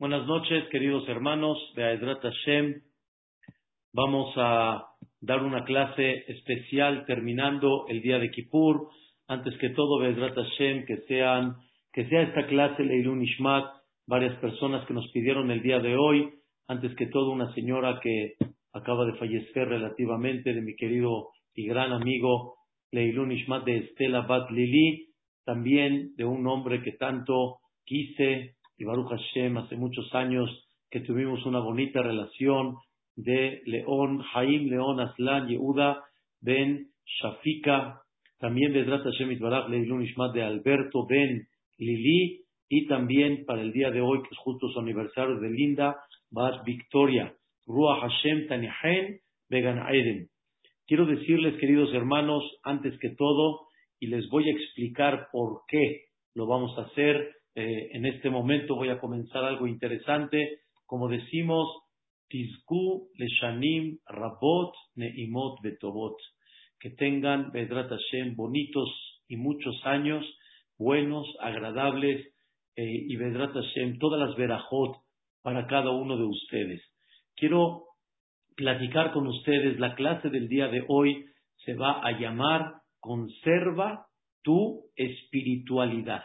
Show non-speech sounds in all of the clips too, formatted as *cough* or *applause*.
Buenas noches, queridos hermanos de Aedrat Hashem. Vamos a dar una clase especial terminando el día de Kippur. Antes que todo, Aedrat Hashem, que, sean, que sea esta clase Leilun Ishmat, varias personas que nos pidieron el día de hoy. Antes que todo, una señora que acaba de fallecer relativamente, de mi querido y gran amigo Leilun Ishmat de Estela Bat Lili, también de un hombre que tanto quise y Baruch Hashem, hace muchos años que tuvimos una bonita relación de León, Jaim León Aslan Yehuda Ben Shafika, también de Hashem Itbarach Leilun de Alberto Ben Lili, y también para el día de hoy, que es justo su aniversario de Linda Bat Victoria, Ruach Hashem Tanihen Vegan Aiden. Quiero decirles, queridos hermanos, antes que todo, y les voy a explicar por qué lo vamos a hacer, eh, en este momento voy a comenzar algo interesante. Como decimos, Tizku Leshanim Rabot Neimot Betobot. Que tengan, Bedrat Hashem, bonitos y muchos años, buenos, agradables, eh, y Bedrat Hashem, todas las verajot para cada uno de ustedes. Quiero platicar con ustedes, la clase del día de hoy se va a llamar Conserva tu espiritualidad.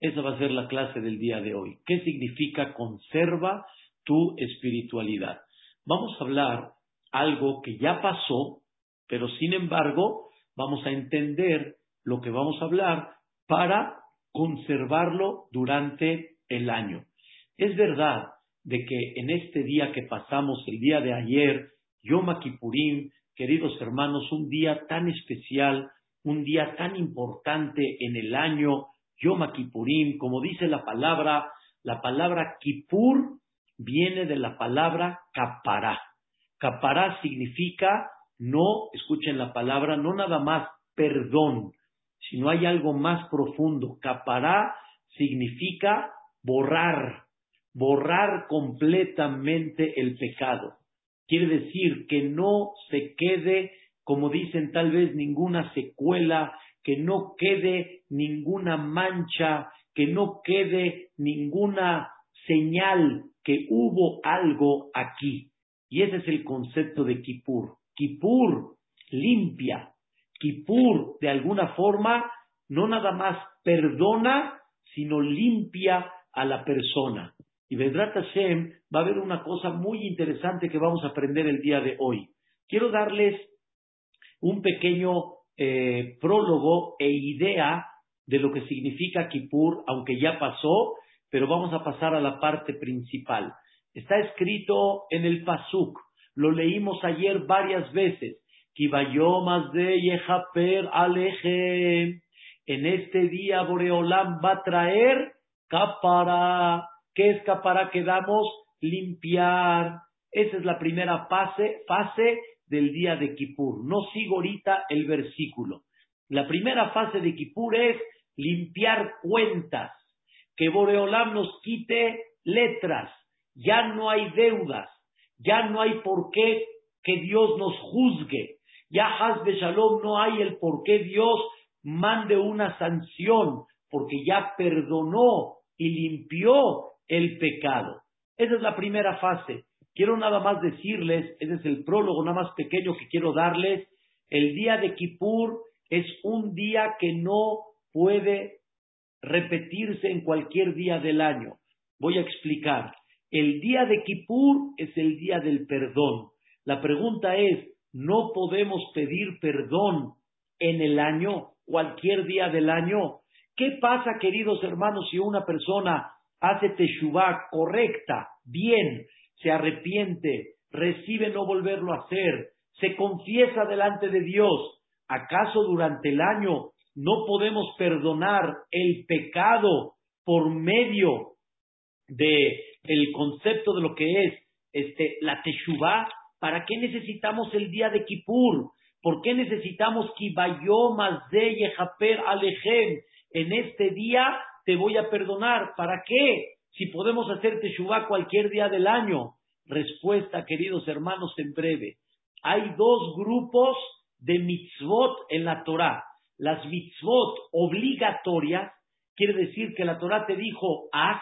Esa va a ser la clase del día de hoy. ¿Qué significa conserva tu espiritualidad? Vamos a hablar algo que ya pasó, pero sin embargo vamos a entender lo que vamos a hablar para conservarlo durante el año. Es verdad de que en este día que pasamos, el día de ayer, Yom Kippurim, queridos hermanos, un día tan especial, un día tan importante en el año, Yom Kippurim, como dice la palabra, la palabra Kippur viene de la palabra capará. Capará significa no, escuchen la palabra, no nada más perdón, sino hay algo más profundo. Capará significa borrar, borrar completamente el pecado. Quiere decir que no se quede, como dicen tal vez, ninguna secuela, que no quede ninguna mancha, que no quede ninguna señal que hubo algo aquí. Y ese es el concepto de Kippur. Kippur limpia. Kippur, de alguna forma, no nada más perdona, sino limpia a la persona. Y Vedrat Hashem va a haber una cosa muy interesante que vamos a aprender el día de hoy. Quiero darles un pequeño eh, prólogo e idea de lo que significa Kippur, aunque ya pasó, pero vamos a pasar a la parte principal. Está escrito en el Pasuk, lo leímos ayer varias veces. Kibayomas de Yehaper Aleje. En este día Boreolam va a traer capara. ¿Qué es capara que damos? Limpiar. Esa es la primera fase del día de Kippur. No sigo ahorita el versículo. La primera fase de Kippur es limpiar cuentas, que Boreolam nos quite letras, ya no hay deudas, ya no hay por qué que Dios nos juzgue, ya Hazbe Shalom no hay el por qué Dios mande una sanción, porque ya perdonó y limpió el pecado. Esa es la primera fase. Quiero nada más decirles, ese es el prólogo nada más pequeño que quiero darles, el día de Kippur es un día que no puede repetirse en cualquier día del año. Voy a explicar. El día de Kippur es el día del perdón. La pregunta es, ¿no podemos pedir perdón en el año, cualquier día del año? ¿Qué pasa, queridos hermanos, si una persona hace teshuvah correcta, bien, se arrepiente, recibe no volverlo a hacer, se confiesa delante de Dios, ¿acaso durante el año no podemos perdonar el pecado por medio de el concepto de lo que es este la teshuvah? ¿Para qué necesitamos el día de Kippur? ¿Por qué necesitamos de Yehaper Alejem? En este día te voy a perdonar. ¿Para qué? Si podemos hacer Teshuvah cualquier día del año. Respuesta, queridos hermanos, en breve. Hay dos grupos de mitzvot en la Torah. Las mitzvot obligatorias, quiere decir que la Torah te dijo haz,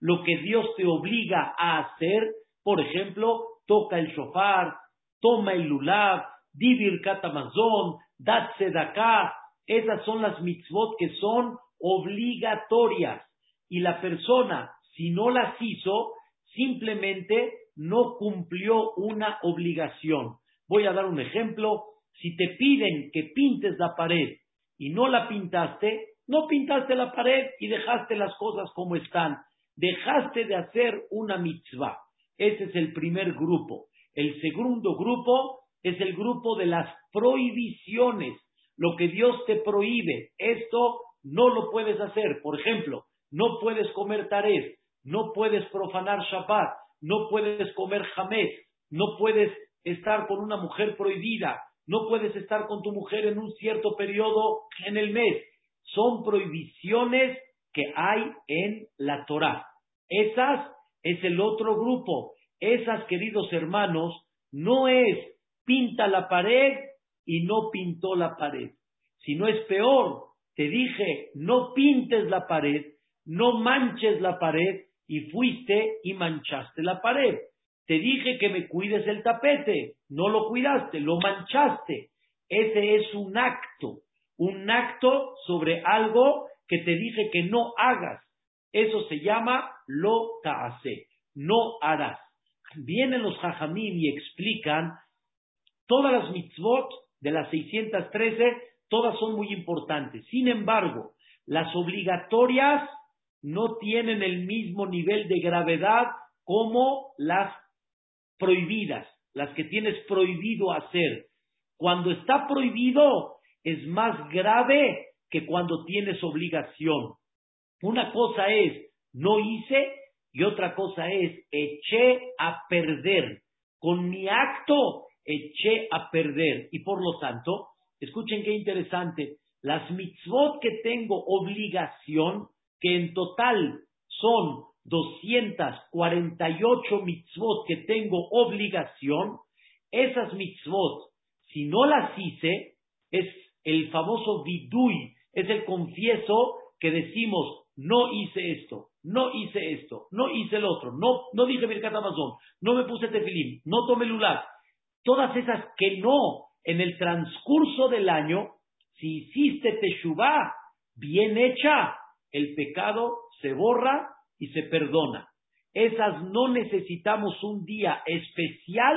lo que Dios te obliga a hacer, por ejemplo, toca el shofar, toma el lulav, divir katamazón, dat acá. Esas son las mitzvot que son obligatorias. Y la persona, si no las hizo, simplemente no cumplió una obligación. Voy a dar un ejemplo. Si te piden que pintes la pared y no la pintaste, no pintaste la pared y dejaste las cosas como están. Dejaste de hacer una mitzvah. Ese es el primer grupo. El segundo grupo es el grupo de las prohibiciones. Lo que Dios te prohíbe, esto no lo puedes hacer. Por ejemplo, no puedes comer taref, no puedes profanar Shabbat, no puedes comer jamés, no puedes estar con una mujer prohibida, no puedes estar con tu mujer en un cierto periodo en el mes. Son prohibiciones que hay en la Torah. Esas es el otro grupo. Esas, queridos hermanos, no es pinta la pared y no pintó la pared. Si no es peor, te dije, no pintes la pared, no manches la pared y fuiste y manchaste la pared. Te dije que me cuides el tapete, no lo cuidaste, lo manchaste. Ese es un acto, un acto sobre algo que te dije que no hagas. Eso se llama lo ta'ase, no harás. Vienen los jajamim y explican todas las mitzvot de las 613, todas son muy importantes. Sin embargo, las obligatorias no tienen el mismo nivel de gravedad como las prohibidas, las que tienes prohibido hacer. Cuando está prohibido es más grave que cuando tienes obligación. Una cosa es no hice y otra cosa es eché a perder. Con mi acto eché a perder. Y por lo tanto, escuchen qué interesante, las mitzvot que tengo obligación, que en total son 248 mitzvot que tengo obligación, esas mitzvot, si no las hice, es el famoso vidui, es el confieso que decimos, no hice esto, no hice esto, no hice el otro, no, no dije Birkat Amazon, no me puse tefilín, no tomé lular. Todas esas que no, en el transcurso del año, si hiciste teshuvah bien hecha, el pecado se borra y se perdona. Esas no necesitamos un día especial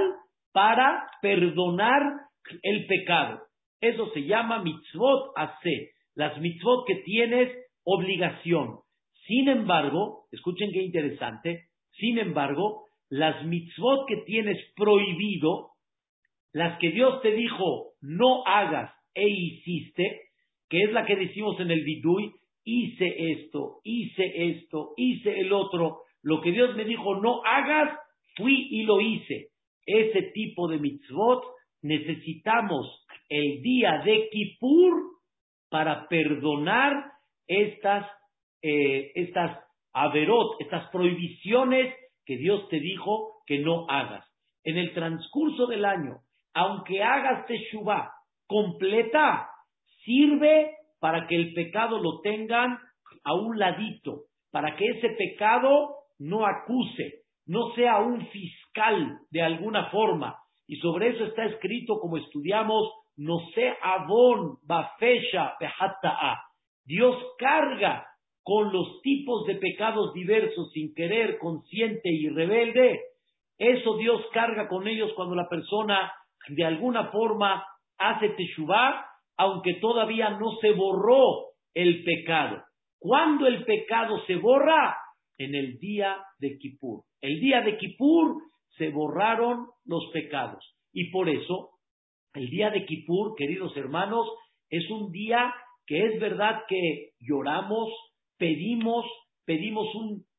para perdonar el pecado. Eso se llama mitzvot hace, las mitzvot que tienes obligación. Sin embargo, escuchen qué interesante, sin embargo, las mitzvot que tienes prohibido, las que Dios te dijo no hagas e hiciste, que es la que decimos en el vidui, hice esto, hice esto, hice el otro, lo que Dios me dijo no hagas, fui y lo hice. Ese tipo de mitzvot necesitamos el día de Kippur para perdonar estas, eh, estas averot, estas prohibiciones que Dios te dijo que no hagas. En el transcurso del año, aunque hagas teshuvah completa, sirve para que el pecado lo tengan a un ladito, para que ese pecado no acuse, no sea un fiscal de alguna forma. Y sobre eso está escrito, como estudiamos, no sea avon, bafesha, a. Dios carga con los tipos de pecados diversos, sin querer, consciente y rebelde. Eso Dios carga con ellos cuando la persona de alguna forma hace teshuvah aunque todavía no se borró el pecado. ¿Cuándo el pecado se borra? En el día de Kippur. El día de Kippur se borraron los pecados. Y por eso, el día de Kippur, queridos hermanos, es un día que es verdad que lloramos, pedimos, pedimos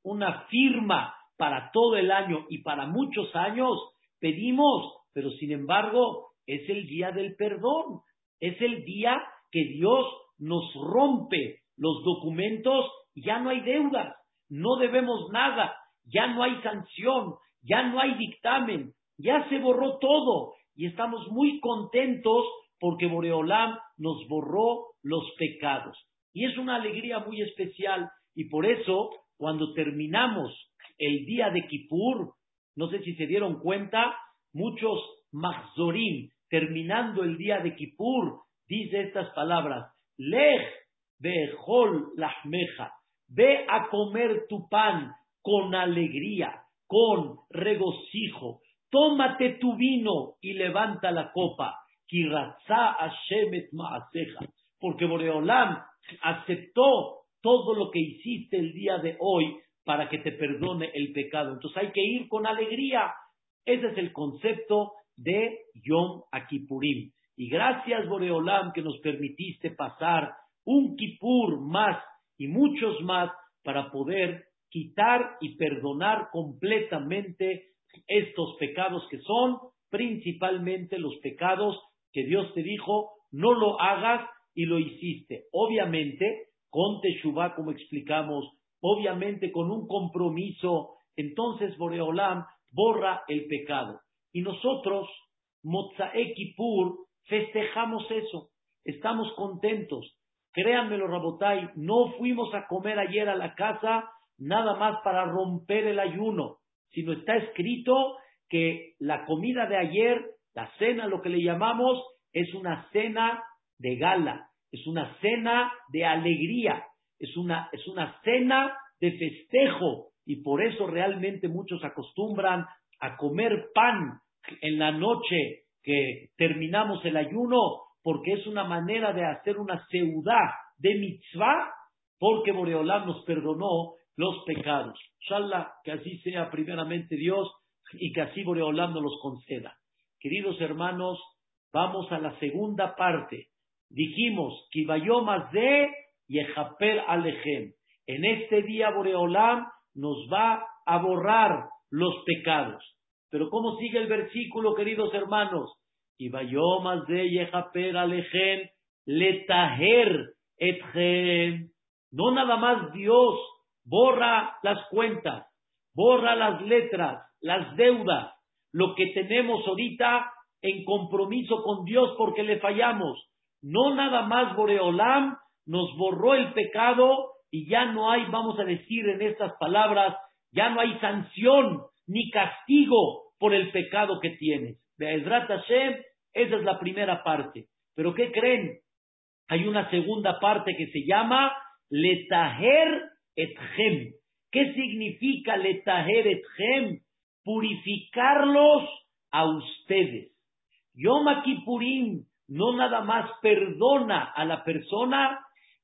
una firma para todo el año y para muchos años, pedimos, pero sin embargo es el día del perdón. Es el día que Dios nos rompe los documentos, ya no hay deudas, no debemos nada, ya no hay sanción, ya no hay dictamen, ya se borró todo y estamos muy contentos porque Boreolam nos borró los pecados. Y es una alegría muy especial y por eso cuando terminamos el día de Kippur, no sé si se dieron cuenta, muchos Mahzorim, terminando el día de Kippur, dice estas palabras, Lej behol lahmeja, ve a comer tu pan con alegría, con regocijo, tómate tu vino y levanta la copa, kiratza Hashemet maaseja, porque Boreolam aceptó todo lo que hiciste el día de hoy para que te perdone el pecado. Entonces hay que ir con alegría. Ese es el concepto de Yom Akipurim. Y gracias, Boreolam, que nos permitiste pasar un Kipur más y muchos más para poder quitar y perdonar completamente estos pecados que son principalmente los pecados que Dios te dijo, no lo hagas y lo hiciste. Obviamente, con Teshuvah, como explicamos, obviamente con un compromiso, entonces Boreolam borra el pecado. Y nosotros, Motzae Kippur, festejamos eso, estamos contentos. Créanmelo, Rabotai, no fuimos a comer ayer a la casa nada más para romper el ayuno, sino está escrito que la comida de ayer, la cena, lo que le llamamos, es una cena de gala, es una cena de alegría, es una, es una cena de festejo y por eso realmente muchos acostumbran a comer pan en la noche que terminamos el ayuno porque es una manera de hacer una seudá de mitzvah porque Boreolam nos perdonó los pecados. Inshallah, que así sea primeramente Dios y que así Boreolam nos los conceda. Queridos hermanos, vamos a la segunda parte dijimos, Kibayomas de Yehaper Alejem. En este día Boreolam nos va a borrar los pecados. Pero ¿cómo sigue el versículo, queridos hermanos? Kibayomas de Yehaper Alejem, Letaher Etjem. No nada más Dios borra las cuentas, borra las letras, las deudas, lo que tenemos ahorita en compromiso con Dios porque le fallamos no nada más Boreolam nos borró el pecado y ya no hay, vamos a decir en estas palabras, ya no hay sanción ni castigo por el pecado que tienes. Be'ezrat esa es la primera parte. Pero ¿qué creen? Hay una segunda parte que se llama Letaher etchem. ¿Qué significa Letaher etchem? Purificarlos a ustedes. Yom Kippurim no nada más perdona a la persona,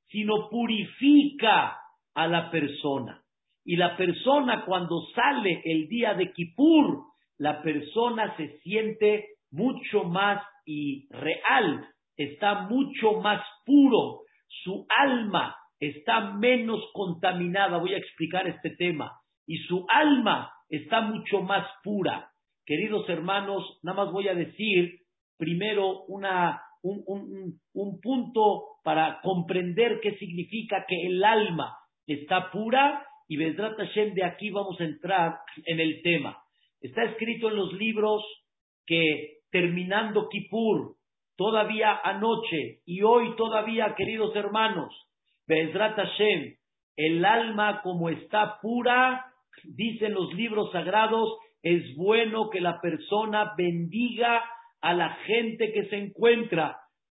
sino purifica a la persona. Y la persona cuando sale el día de Kippur, la persona se siente mucho más y real, está mucho más puro, su alma está menos contaminada, voy a explicar este tema, y su alma está mucho más pura. Queridos hermanos, nada más voy a decir primero una, un, un, un punto para comprender qué significa que el alma está pura y Vedrat Hashem de aquí vamos a entrar en el tema. Está escrito en los libros que terminando Kippur, todavía anoche y hoy todavía, queridos hermanos, Vedrat Hashem, el alma como está pura, dicen los libros sagrados, es bueno que la persona bendiga a la gente que se encuentra.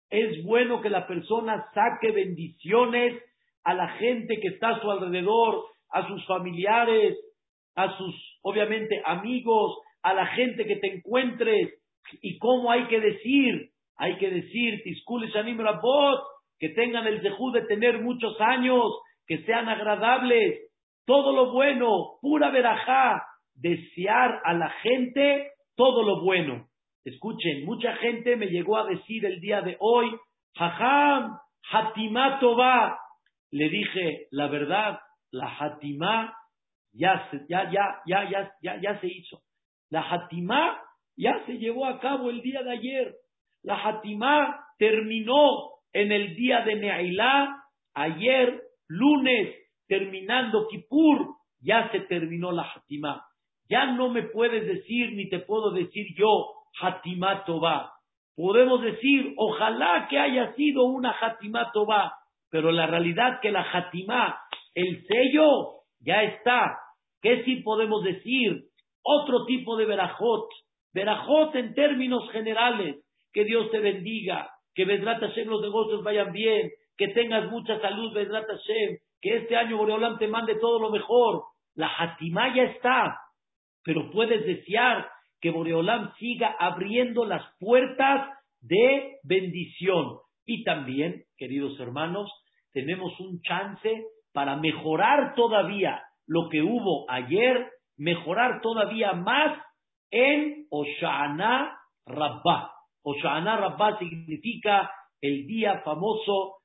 Es bueno que la persona saque bendiciones a la gente que está a su alrededor, a sus familiares, a sus, obviamente, amigos, a la gente que te encuentres. ¿Y cómo hay que decir? Hay que decir, Rabot, que tengan el dejú de tener muchos años, que sean agradables, todo lo bueno, pura verajá, desear a la gente todo lo bueno. Escuchen, mucha gente me llegó a decir el día de hoy, Jajam, Hatimá va. Le dije, la verdad, la Hatimá ya se, ya, ya, ya, ya, ya, se hizo. La Hatimá ya se llevó a cabo el día de ayer. La Hatimá terminó en el día de Neailá, ayer, lunes, terminando Kippur, ya se terminó la Hatimá. Ya no me puedes decir ni te puedo decir yo, Hatimá Podemos decir, ojalá que haya sido una Hatimá pero la realidad que la Hatimá, el sello, ya está. ¿Qué sí podemos decir? Otro tipo de verajot. Verajot en términos generales. Que Dios te bendiga, que Vedrat Hashem los negocios vayan bien, que tengas mucha salud, Vedrat Hashem, que este año Boreolam te mande todo lo mejor. La Hatimá ya está, pero puedes desear que Boreolam siga abriendo las puertas de bendición. Y también, queridos hermanos, tenemos un chance para mejorar todavía lo que hubo ayer, mejorar todavía más en Oshana Rabbah. Oshana Rabbah significa el día famoso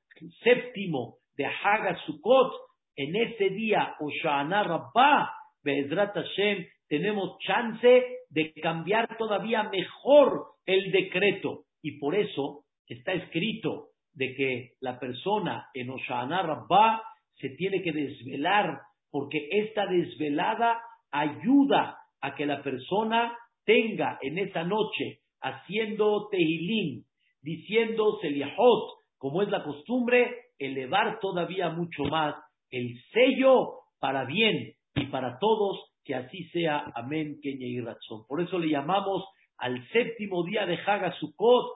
séptimo de Haga Sukkot. En ese día, Oshana Rabbah, Be'ezrat Hashem, tenemos chance de cambiar todavía mejor el decreto. Y por eso está escrito de que la persona en Oshana Rabbah se tiene que desvelar, porque esta desvelada ayuda a que la persona tenga en esa noche, haciendo Tehilín, diciendo Seliahot, como es la costumbre, elevar todavía mucho más el sello para bien y para todos, que así sea. Amén, Kenya y Razón. Por eso le llamamos al séptimo día de Haga Sukkot,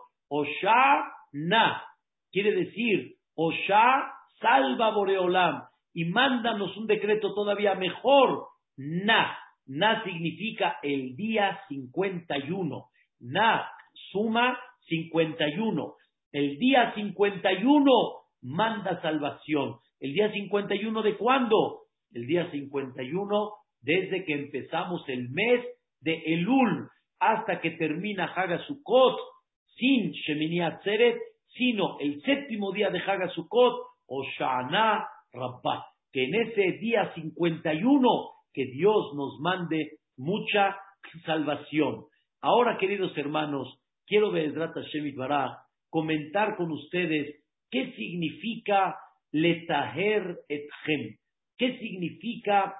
Na. Quiere decir, Osha salva Boreolam y mándanos un decreto todavía mejor. Na. Na significa el día 51. Na suma 51. El día 51 manda salvación. ¿El día 51 de cuándo? El día 51 desde que empezamos el mes de Elul hasta que termina Hagasukot sin Shemini Atzeret, sino el séptimo día de Hagasukot o Shana Rabbah. Que en ese día 51 que Dios nos mande mucha salvación. Ahora, queridos hermanos, quiero ver Hashem comentar con ustedes qué significa letaher etchem, qué significa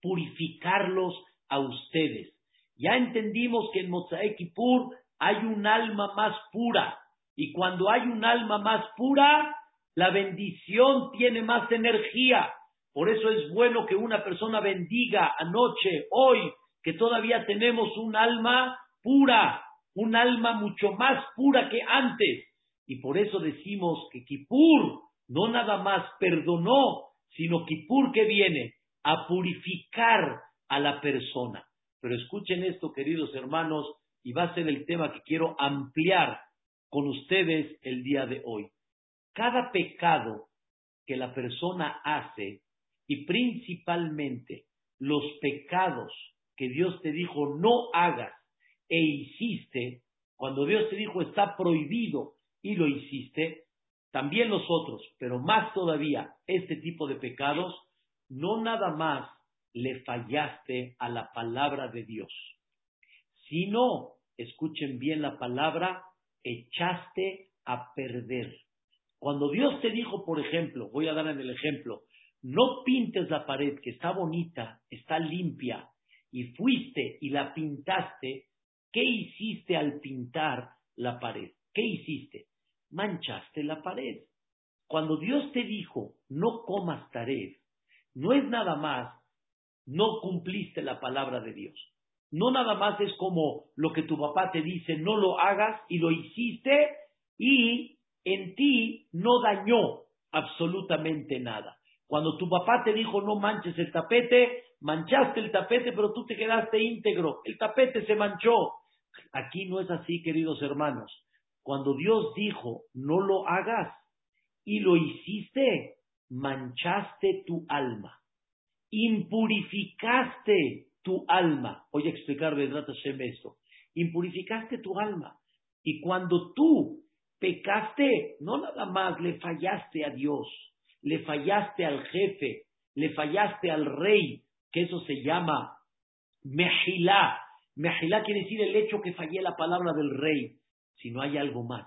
purificarlos a ustedes. Ya entendimos que en Mozae Kippur hay un alma más pura y cuando hay un alma más pura, la bendición tiene más energía. Por eso es bueno que una persona bendiga anoche, hoy, que todavía tenemos un alma pura, un alma mucho más pura que antes. Y por eso decimos que Kippur no nada más perdonó, sino Kippur que viene a purificar a la persona. Pero escuchen esto, queridos hermanos, y va a ser el tema que quiero ampliar con ustedes el día de hoy. Cada pecado que la persona hace y principalmente los pecados que Dios te dijo no hagas e hiciste, cuando Dios te dijo está prohibido y lo hiciste, también los otros, pero más todavía este tipo de pecados, no nada más le fallaste a la palabra de Dios, sino, escuchen bien la palabra, echaste a perder. Cuando Dios te dijo, por ejemplo, voy a dar en el ejemplo, no pintes la pared que está bonita, está limpia, y fuiste y la pintaste, ¿qué hiciste al pintar la pared? ¿Qué hiciste? Manchaste la pared. Cuando Dios te dijo, no comas tared, no es nada más, no cumpliste la palabra de Dios. No nada más es como lo que tu papá te dice, no lo hagas y lo hiciste y en ti no dañó absolutamente nada. Cuando tu papá te dijo no manches el tapete, manchaste el tapete, pero tú te quedaste íntegro. El tapete se manchó. Aquí no es así, queridos hermanos. Cuando Dios dijo no lo hagas y lo hiciste, manchaste tu alma. Impurificaste tu alma. Voy a explicar, Hashem, esto. Impurificaste tu alma. Y cuando tú pecaste, no nada más le fallaste a Dios, le fallaste al jefe, le fallaste al rey, que eso se llama mejilá. Mejilá quiere decir el hecho que fallé la palabra del rey. Si no hay algo más,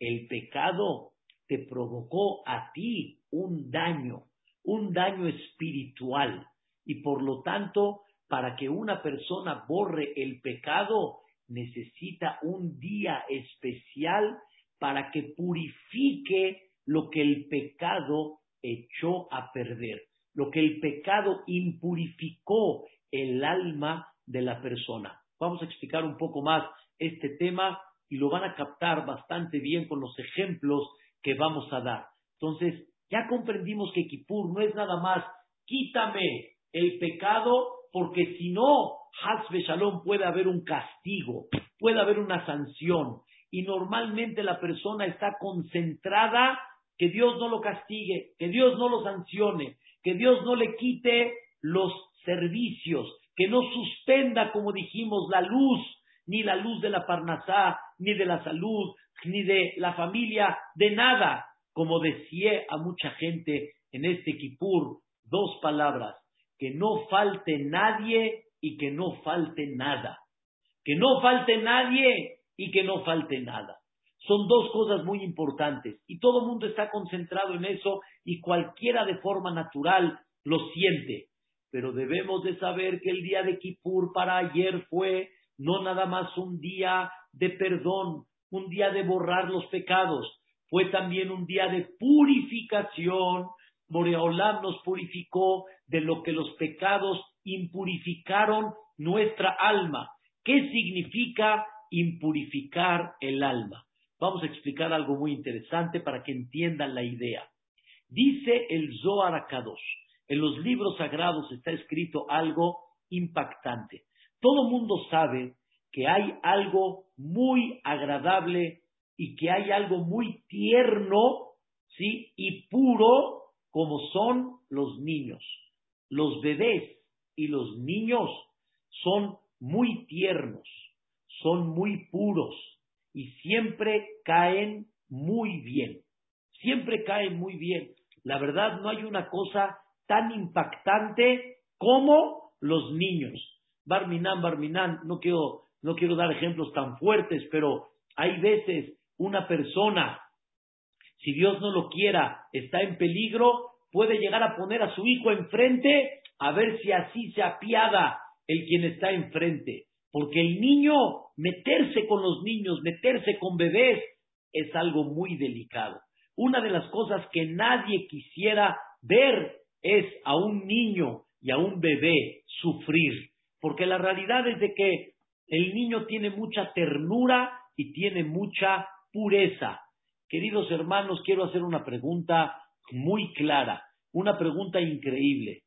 el pecado te provocó a ti un daño, un daño espiritual. Y por lo tanto, para que una persona borre el pecado, necesita un día especial para que purifique lo que el pecado echó a perder. lo que el pecado impurificó el alma de la persona. Vamos a explicar un poco más este tema y lo van a captar bastante bien con los ejemplos que vamos a dar. Entonces, ya comprendimos que Kippur no es nada más quítame el pecado, porque si no, Hasbe Shalom puede haber un castigo, puede haber una sanción. Y normalmente la persona está concentrada que Dios no lo castigue, que Dios no lo sancione, que Dios no le quite los servicios, que no suspenda, como dijimos, la luz, ni la luz de la Parnasá, ni de la salud, ni de la familia, de nada. Como decía a mucha gente en este Kipur, dos palabras, que no falte nadie y que no falte nada. Que no falte nadie y que no falte nada. Son dos cosas muy importantes y todo mundo está concentrado en eso y cualquiera de forma natural lo siente. Pero debemos de saber que el día de Kippur para ayer fue no nada más un día de perdón, un día de borrar los pecados, fue también un día de purificación. Moreolam nos purificó de lo que los pecados impurificaron nuestra alma. ¿Qué significa impurificar el alma? Vamos a explicar algo muy interesante para que entiendan la idea. Dice el Zohar Akadosh, en los libros sagrados está escrito algo impactante. Todo mundo sabe que hay algo muy agradable y que hay algo muy tierno, ¿sí? Y puro como son los niños. Los bebés y los niños son muy tiernos, son muy puros y siempre caen muy bien. Siempre caen muy bien. La verdad, no hay una cosa tan impactante como los niños. Barminan, Barminan, no quiero, no quiero dar ejemplos tan fuertes, pero hay veces una persona, si Dios no lo quiera, está en peligro, puede llegar a poner a su hijo enfrente a ver si así se apiada el quien está enfrente. Porque el niño, meterse con los niños, meterse con bebés, es algo muy delicado. Una de las cosas que nadie quisiera ver es a un niño y a un bebé sufrir. Porque la realidad es de que el niño tiene mucha ternura y tiene mucha pureza. Queridos hermanos, quiero hacer una pregunta muy clara, una pregunta increíble.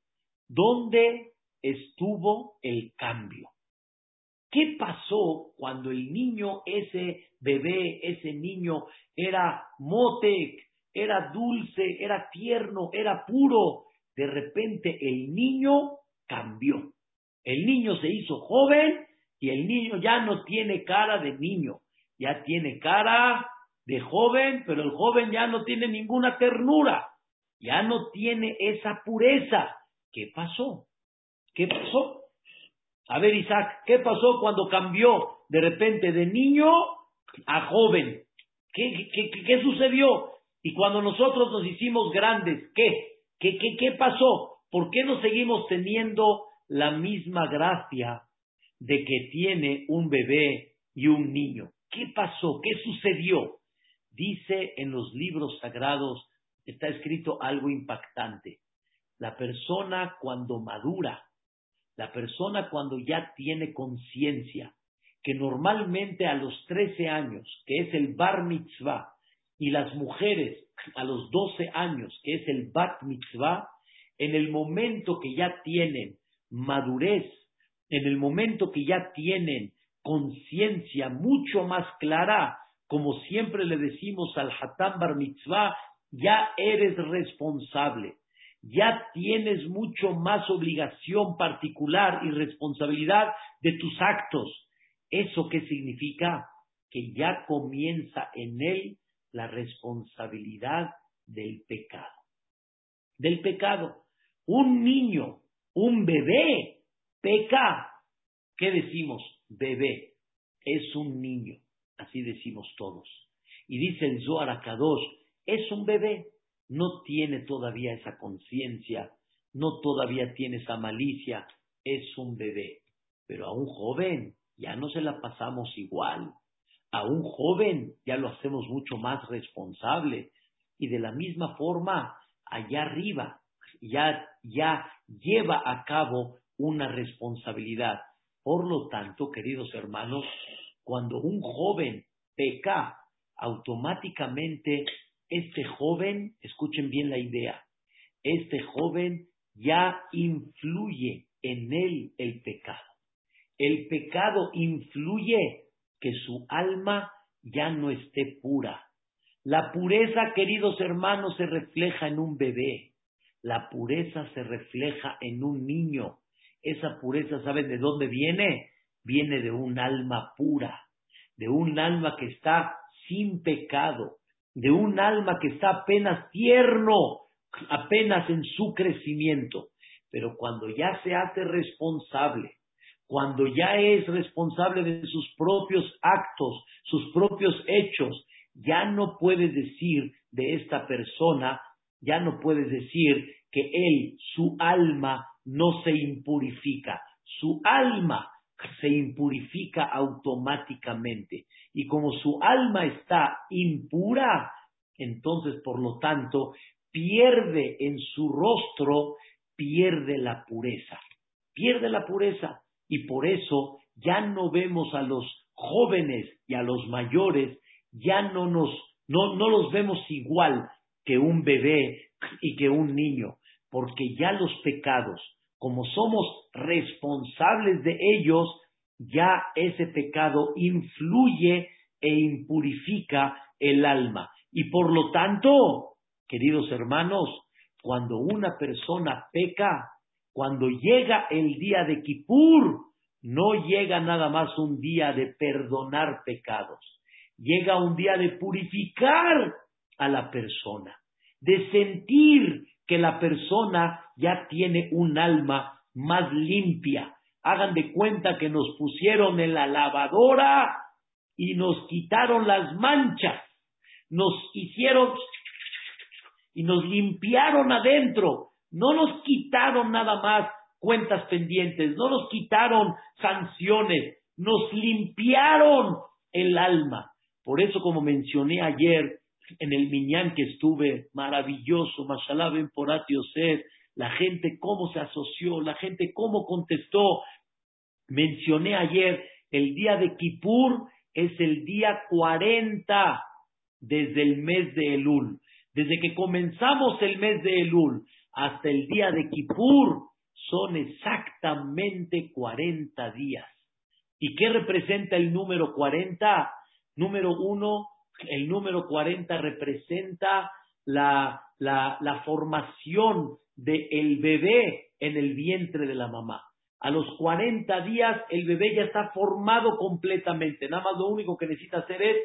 ¿Dónde estuvo el cambio? ¿Qué pasó cuando el niño, ese bebé, ese niño era motec, era dulce, era tierno, era puro? De repente el niño cambió. El niño se hizo joven y el niño ya no tiene cara de niño, ya tiene cara de joven, pero el joven ya no tiene ninguna ternura, ya no tiene esa pureza. ¿Qué pasó? ¿Qué pasó? A ver, Isaac, ¿qué pasó cuando cambió de repente de niño a joven? ¿Qué, qué, qué, sucedió? Y cuando nosotros nos hicimos grandes, ¿qué? ¿Qué, qué, qué pasó? ¿Por qué no seguimos teniendo la misma gracia de que tiene un bebé y un niño? ¿Qué pasó? ¿Qué sucedió? Dice en los libros sagrados, está escrito algo impactante. La persona cuando madura, la persona cuando ya tiene conciencia, que normalmente a los 13 años, que es el bar mitzvah, y las mujeres a los 12 años, que es el bat mitzvah, en el momento que ya tienen madurez, en el momento que ya tienen conciencia mucho más clara, como siempre le decimos al Hatam Bar Mitzvah, ya eres responsable, ya tienes mucho más obligación particular y responsabilidad de tus actos. ¿Eso qué significa? Que ya comienza en él la responsabilidad del pecado. Del pecado. Un niño, un bebé, peca. ¿Qué decimos? Bebé. Es un niño. Así decimos todos. Y dice el Zohar Akadosh, es un bebé, no tiene todavía esa conciencia, no todavía tiene esa malicia, es un bebé. Pero a un joven ya no se la pasamos igual. A un joven ya lo hacemos mucho más responsable. Y de la misma forma, allá arriba, ya, ya lleva a cabo una responsabilidad. Por lo tanto, queridos hermanos, cuando un joven peca, automáticamente este joven, escuchen bien la idea, este joven ya influye en él el pecado. El pecado influye que su alma ya no esté pura. La pureza, queridos hermanos, se refleja en un bebé. La pureza se refleja en un niño. Esa pureza, ¿saben de dónde viene? Viene de un alma pura, de un alma que está sin pecado, de un alma que está apenas tierno, apenas en su crecimiento. Pero cuando ya se hace responsable, cuando ya es responsable de sus propios actos, sus propios hechos, ya no puedes decir de esta persona, ya no puedes decir que él, su alma, no se impurifica. Su alma se impurifica automáticamente. Y como su alma está impura, entonces, por lo tanto, pierde en su rostro, pierde la pureza. Pierde la pureza. Y por eso ya no vemos a los jóvenes y a los mayores, ya no nos, no, no los vemos igual que un bebé y que un niño, porque ya los pecados, como somos responsables de ellos, ya ese pecado influye e impurifica el alma. Y por lo tanto, queridos hermanos, cuando una persona peca, cuando llega el día de Kippur, no llega nada más un día de perdonar pecados, llega un día de purificar a la persona, de sentir que la persona ya tiene un alma más limpia. Hagan de cuenta que nos pusieron en la lavadora y nos quitaron las manchas, nos hicieron y nos limpiaron adentro, no nos quitaron nada más cuentas pendientes, no nos quitaron sanciones, nos limpiaron el alma. Por eso, como mencioné ayer, en el Miñán que estuve, maravilloso, Mashallah Ben Poratio Ser, la gente cómo se asoció, la gente cómo contestó. Mencioné ayer, el día de Kippur es el día 40 desde el mes de Elul. Desde que comenzamos el mes de Elul hasta el día de Kippur son exactamente 40 días. ¿Y qué representa el número 40? Número uno, el número 40 representa la, la, formación del bebé en el vientre de la mamá. A los 40 días el bebé ya está formado completamente. Nada más lo único que necesita hacer es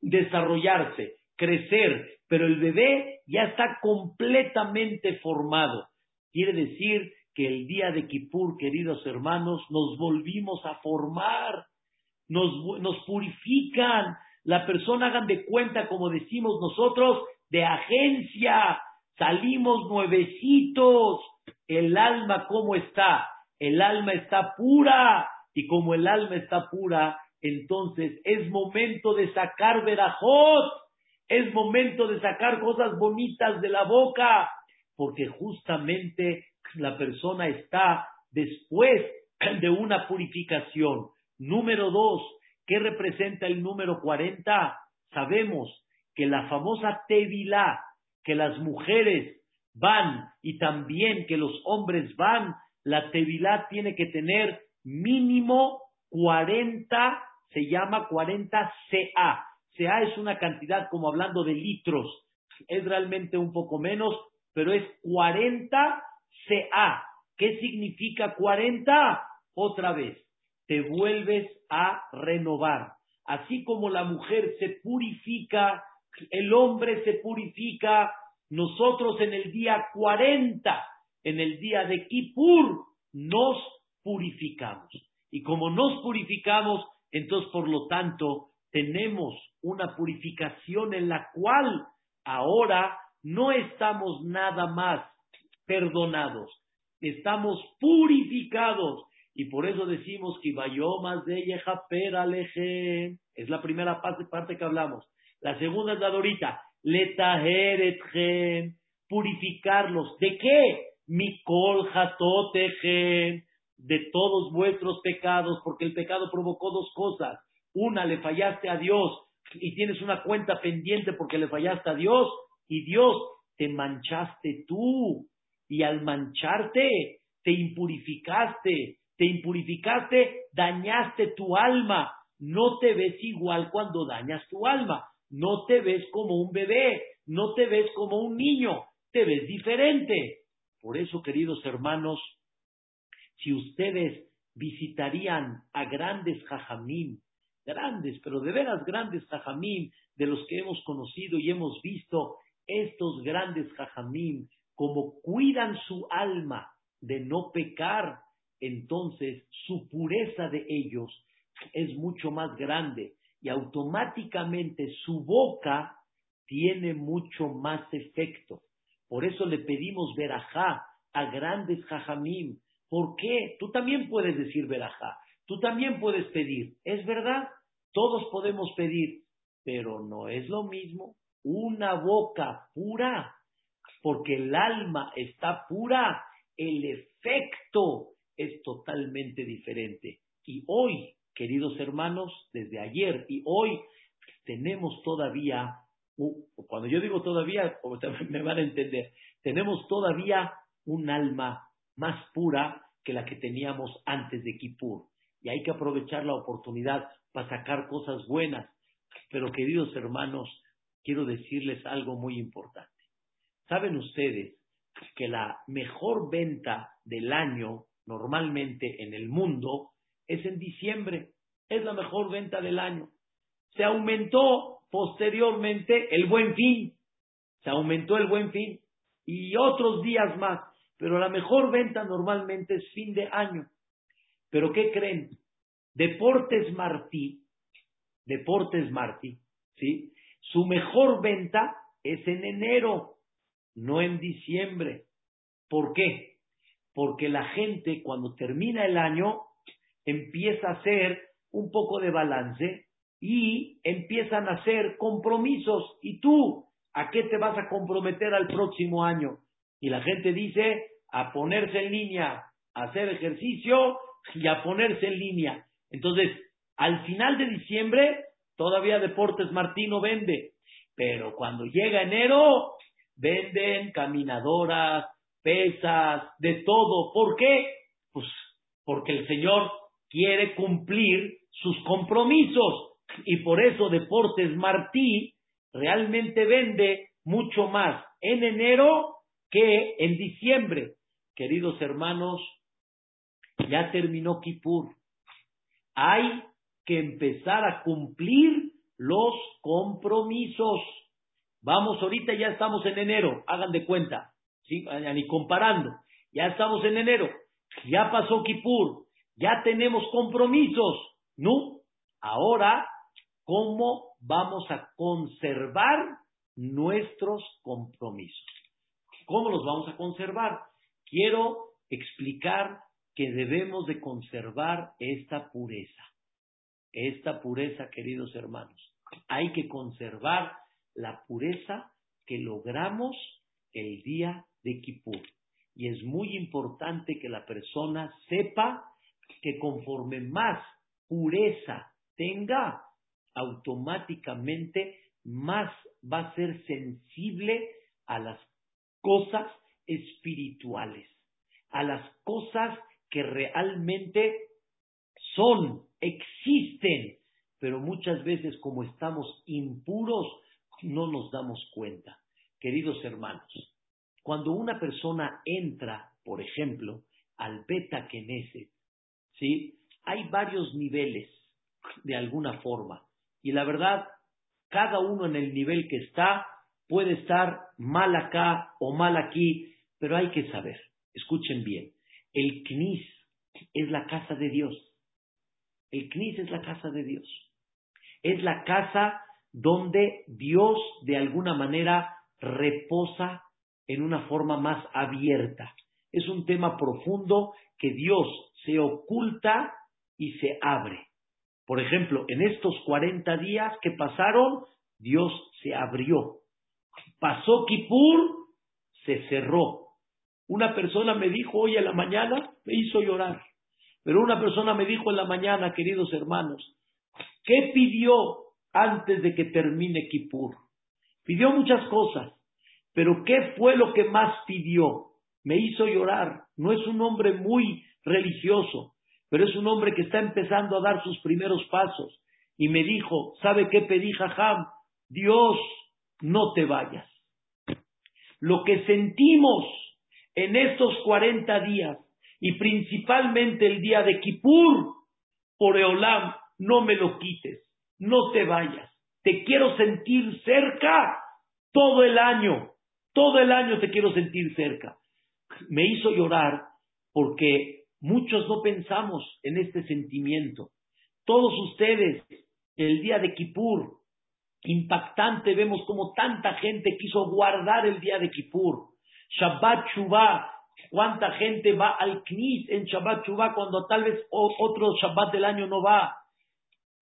desarrollarse, crecer, pero el bebé ya está completamente formado. Quiere decir que el día de Kippur, queridos hermanos, nos volvimos a formar, nos, nos purifican, la persona hagan de cuenta, como decimos nosotros, de agencia. Salimos nuevecitos. El alma, ¿cómo está? El alma está pura. Y como el alma está pura, entonces es momento de sacar verajot. Es momento de sacar cosas bonitas de la boca. Porque justamente la persona está después de una purificación. Número dos, ¿Qué representa el número 40? Sabemos que la famosa Tevilá, que las mujeres van y también que los hombres van, la Tevilá tiene que tener mínimo 40, se llama 40 CA. CA es una cantidad como hablando de litros, es realmente un poco menos, pero es 40 CA. ¿Qué significa 40? Otra vez, te vuelves a renovar. Así como la mujer se purifica, el hombre se purifica, nosotros en el día 40, en el día de Kippur, nos purificamos. Y como nos purificamos, entonces por lo tanto tenemos una purificación en la cual ahora no estamos nada más perdonados, estamos purificados y por eso decimos que más de Yehaper Aleje. Es la primera parte que hablamos. La segunda es la dorita. Letaheretjem. Purificarlos. ¿De qué? mi coljatóteje de todos vuestros pecados, porque el pecado provocó dos cosas. Una, le fallaste a Dios y tienes una cuenta pendiente porque le fallaste a Dios y Dios te manchaste tú y al mancharte te impurificaste, te impurificaste, dañaste tu alma. No te ves igual cuando dañas tu alma. No te ves como un bebé, no te ves como un niño, te ves diferente. Por eso, queridos hermanos, si ustedes visitarían a grandes jajamim, grandes, pero de veras grandes jajamim, de los que hemos conocido y hemos visto, estos grandes jajamim, como cuidan su alma de no pecar, entonces su pureza de ellos es mucho más grande y automáticamente su boca tiene mucho más efecto. Por eso le pedimos verajá a grandes jajamim. ¿Por qué? Tú también puedes decir verajá, tú también puedes pedir. Es verdad, todos podemos pedir, pero no es lo mismo una boca pura, porque el alma está pura, el efecto es totalmente diferente. Y hoy, queridos hermanos, desde ayer y hoy tenemos todavía, cuando yo digo todavía, me van a entender, tenemos todavía un alma más pura que la que teníamos antes de Kippur. Y hay que aprovechar la oportunidad para sacar cosas buenas. Pero queridos hermanos, quiero decirles algo muy importante. ¿Saben ustedes que la mejor venta del año normalmente en el mundo es en diciembre? Es la mejor venta del año. Se aumentó posteriormente el buen fin. Se aumentó el buen fin y otros días más. Pero la mejor venta normalmente es fin de año. Pero ¿qué creen? Deportes Martí, Deportes Martí, ¿sí? Su mejor venta es en enero, no en diciembre. ¿Por qué? Porque la gente cuando termina el año empieza a hacer un poco de balance y empiezan a hacer compromisos. ¿Y tú a qué te vas a comprometer al próximo año? Y la gente dice a ponerse en línea, a hacer ejercicio y a ponerse en línea. Entonces, al final de diciembre, todavía Deportes Martino vende, pero cuando llega enero, venden caminadoras, pesas, de todo. ¿Por qué? Pues porque el Señor quiere cumplir sus compromisos y por eso Deportes Martí realmente vende mucho más en enero que en diciembre. Queridos hermanos, ya terminó Kippur. Hay que empezar a cumplir los compromisos. Vamos, ahorita ya estamos en enero, hagan de cuenta, ¿sí? ni comparando. Ya estamos en enero, ya pasó Kippur, ya tenemos compromisos, ¿no? Ahora, ¿cómo vamos a conservar nuestros compromisos? ¿Cómo los vamos a conservar? Quiero explicar que debemos de conservar esta pureza. Esta pureza, queridos hermanos. Hay que conservar la pureza que logramos el día de Kippur. Y es muy importante que la persona sepa que conforme más pureza tenga, automáticamente más va a ser sensible a las cosas espirituales, a las cosas que realmente son, existen, pero muchas veces como estamos impuros, no nos damos cuenta. Queridos hermanos, cuando una persona entra, por ejemplo, al beta Knesset, ¿sí? Hay varios niveles, de alguna forma, y la verdad, cada uno en el nivel que está puede estar mal acá o mal aquí, pero hay que saber, escuchen bien, el Knis es la casa de Dios. El Knis es la casa de Dios. Es la casa donde Dios de alguna manera reposa en una forma más abierta. Es un tema profundo que Dios se oculta y se abre. Por ejemplo, en estos 40 días que pasaron, Dios se abrió. Pasó Kippur, se cerró. Una persona me dijo hoy en la mañana, me hizo llorar. Pero una persona me dijo en la mañana, queridos hermanos, ¿qué pidió antes de que termine Kippur? Pidió muchas cosas, pero ¿qué fue lo que más pidió? Me hizo llorar. No es un hombre muy religioso, pero es un hombre que está empezando a dar sus primeros pasos. Y me dijo, ¿sabe qué pedí, Jajam? Dios, no te vayas. Lo que sentimos en estos 40 días y principalmente el día de Kippur, por Eolam, no me lo quites, no te vayas. Te quiero sentir cerca todo el año, todo el año te quiero sentir cerca. Me hizo llorar porque muchos no pensamos en este sentimiento. Todos ustedes, el día de Kippur, impactante, vemos como tanta gente quiso guardar el día de Kippur. Shabbat Shuvah, cuánta gente va al Knis en Shabbat Shuvah cuando tal vez otro Shabbat del año no va.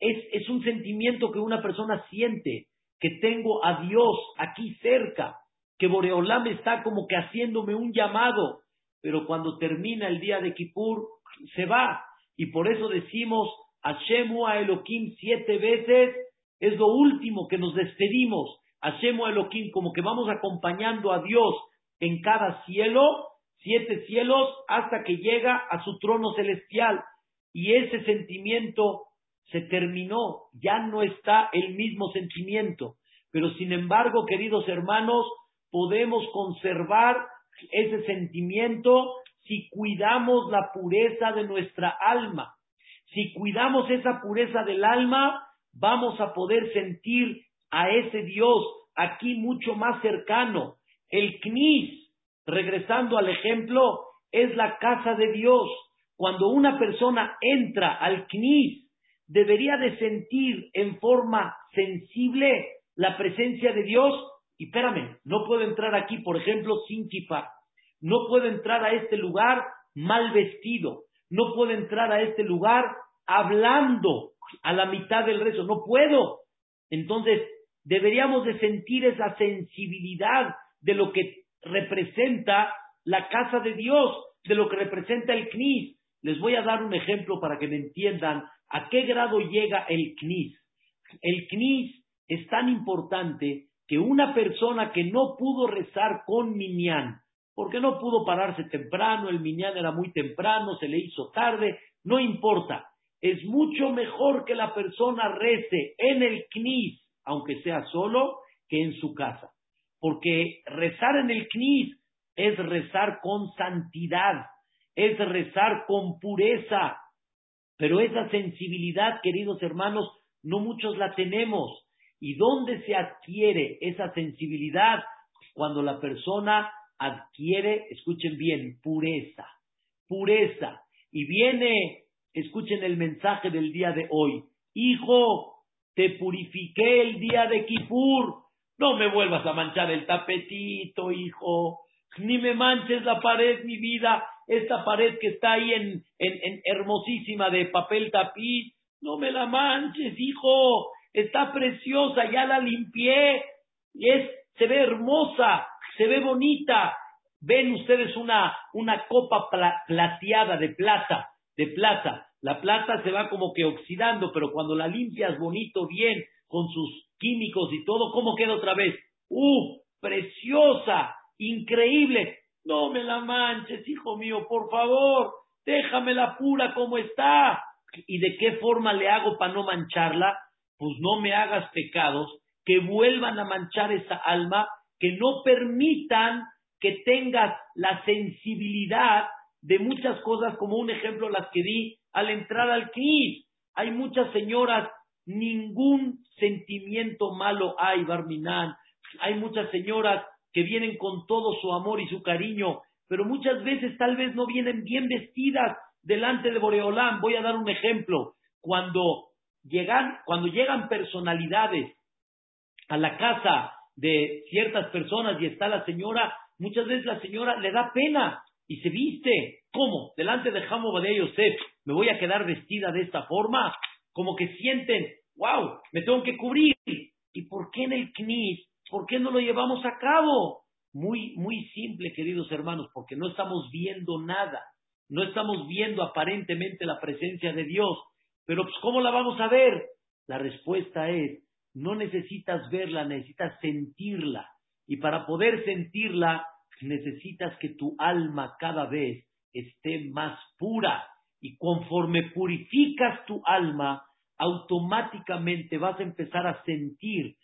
Es, un sentimiento que una persona siente, que tengo a Dios aquí cerca, que Boreolam está como que haciéndome un llamado, pero cuando termina el día de Kippur, se va. Y por eso decimos Hashemu a Elohim siete veces, es lo último que nos despedimos. Hashemu a Elohim, como que vamos acompañando a Dios en cada cielo, siete cielos, hasta que llega a su trono celestial. Y ese sentimiento se terminó, ya no está el mismo sentimiento. Pero sin embargo, queridos hermanos, podemos conservar ese sentimiento si cuidamos la pureza de nuestra alma. Si cuidamos esa pureza del alma, vamos a poder sentir a ese Dios aquí mucho más cercano. El Knis, regresando al ejemplo, es la casa de Dios. Cuando una persona entra al Knis, debería de sentir en forma sensible la presencia de Dios. Y espérame, no puedo entrar aquí, por ejemplo, sin kifa. No puedo entrar a este lugar mal vestido. No puedo entrar a este lugar hablando a la mitad del rezo. No puedo. Entonces, deberíamos de sentir esa sensibilidad de lo que representa la casa de Dios, de lo que representa el CNIS. Les voy a dar un ejemplo para que me entiendan a qué grado llega el CNIS. El CNIS es tan importante que una persona que no pudo rezar con Minyan, porque no pudo pararse temprano, el Minyan era muy temprano, se le hizo tarde, no importa. Es mucho mejor que la persona rece en el CNIS, aunque sea solo, que en su casa. Porque rezar en el CNIS es rezar con santidad, es rezar con pureza. Pero esa sensibilidad, queridos hermanos, no muchos la tenemos. ¿Y dónde se adquiere esa sensibilidad? Cuando la persona adquiere, escuchen bien, pureza, pureza. Y viene, escuchen el mensaje del día de hoy. Hijo, te purifiqué el día de Kippur. No me vuelvas a manchar el tapetito, hijo. Ni me manches la pared, mi vida. Esta pared que está ahí en, en, en hermosísima de papel tapiz. No me la manches, hijo está preciosa, ya la limpié, es, se ve hermosa, se ve bonita. Ven ustedes una, una copa plateada de plata, de plata. La plata se va como que oxidando, pero cuando la limpias bonito, bien, con sus químicos y todo, ¿cómo queda otra vez? ¡Uh! Preciosa, increíble. No me la manches, hijo mío, por favor, déjamela pura como está. ¿Y de qué forma le hago para no mancharla? Pues no me hagas pecados que vuelvan a manchar esa alma, que no permitan que tengas la sensibilidad de muchas cosas, como un ejemplo las que di al entrar al CNIS. Hay muchas señoras, ningún sentimiento malo hay, Barminán. Hay muchas señoras que vienen con todo su amor y su cariño, pero muchas veces tal vez no vienen bien vestidas delante de Boreolán. Voy a dar un ejemplo. Cuando llegan, cuando llegan personalidades a la casa de ciertas personas y está la señora, muchas veces la señora le da pena y se viste. ¿Cómo? Delante de Jamo de Yosef, ¿me voy a quedar vestida de esta forma? Como que sienten, wow, me tengo que cubrir. ¿Y por qué en el CNIS? ¿Por qué no lo llevamos a cabo? muy, muy simple, queridos hermanos, porque no estamos viendo nada, no estamos viendo aparentemente la presencia de Dios, pero pues, ¿cómo la vamos a ver? La respuesta es, no necesitas verla, necesitas sentirla. Y para poder sentirla, necesitas que tu alma cada vez esté más pura. Y conforme purificas tu alma, automáticamente vas a empezar a sentir